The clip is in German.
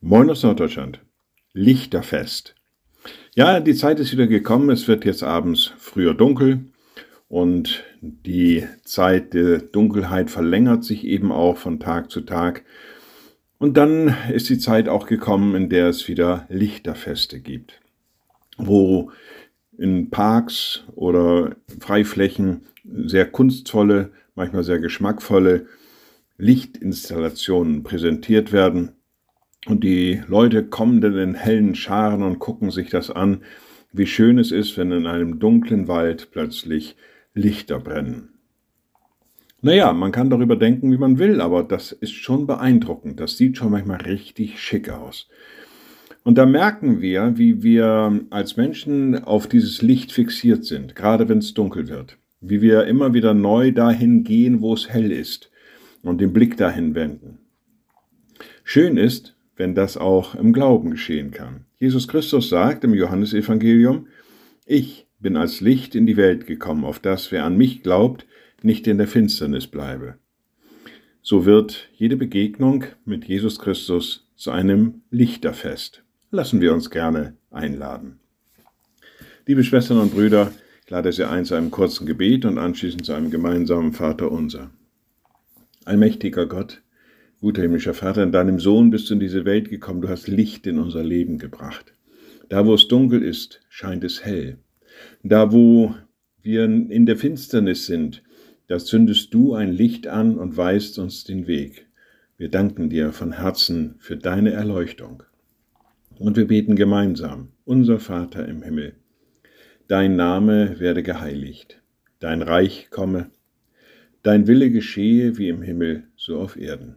Moin aus Norddeutschland. Lichterfest. Ja, die Zeit ist wieder gekommen. Es wird jetzt abends früher dunkel und die Zeit der Dunkelheit verlängert sich eben auch von Tag zu Tag. Und dann ist die Zeit auch gekommen, in der es wieder Lichterfeste gibt, wo in Parks oder Freiflächen sehr kunstvolle, manchmal sehr geschmackvolle Lichtinstallationen präsentiert werden und die Leute kommen dann in hellen Scharen und gucken sich das an, wie schön es ist, wenn in einem dunklen Wald plötzlich Lichter brennen. Naja, man kann darüber denken, wie man will, aber das ist schon beeindruckend. Das sieht schon manchmal richtig schick aus. Und da merken wir, wie wir als Menschen auf dieses Licht fixiert sind, gerade wenn es dunkel wird. Wie wir immer wieder neu dahin gehen, wo es hell ist und den Blick dahin wenden. Schön ist, wenn das auch im Glauben geschehen kann. Jesus Christus sagt im Johannesevangelium, ich bin als Licht in die Welt gekommen, auf das, wer an mich glaubt, nicht in der Finsternis bleibe. So wird jede Begegnung mit Jesus Christus zu einem Lichterfest. Lassen wir uns gerne einladen. Liebe Schwestern und Brüder, ich lade Sie ein zu einem kurzen Gebet und anschließend zu einem gemeinsamen Vater unser. Allmächtiger Gott, Guter himmlischer Vater, in deinem Sohn bist du in diese Welt gekommen, du hast Licht in unser Leben gebracht. Da, wo es dunkel ist, scheint es hell. Da, wo wir in der Finsternis sind, da zündest du ein Licht an und weist uns den Weg. Wir danken dir von Herzen für deine Erleuchtung. Und wir beten gemeinsam, unser Vater im Himmel. Dein Name werde geheiligt, dein Reich komme, dein Wille geschehe wie im Himmel, so auf Erden.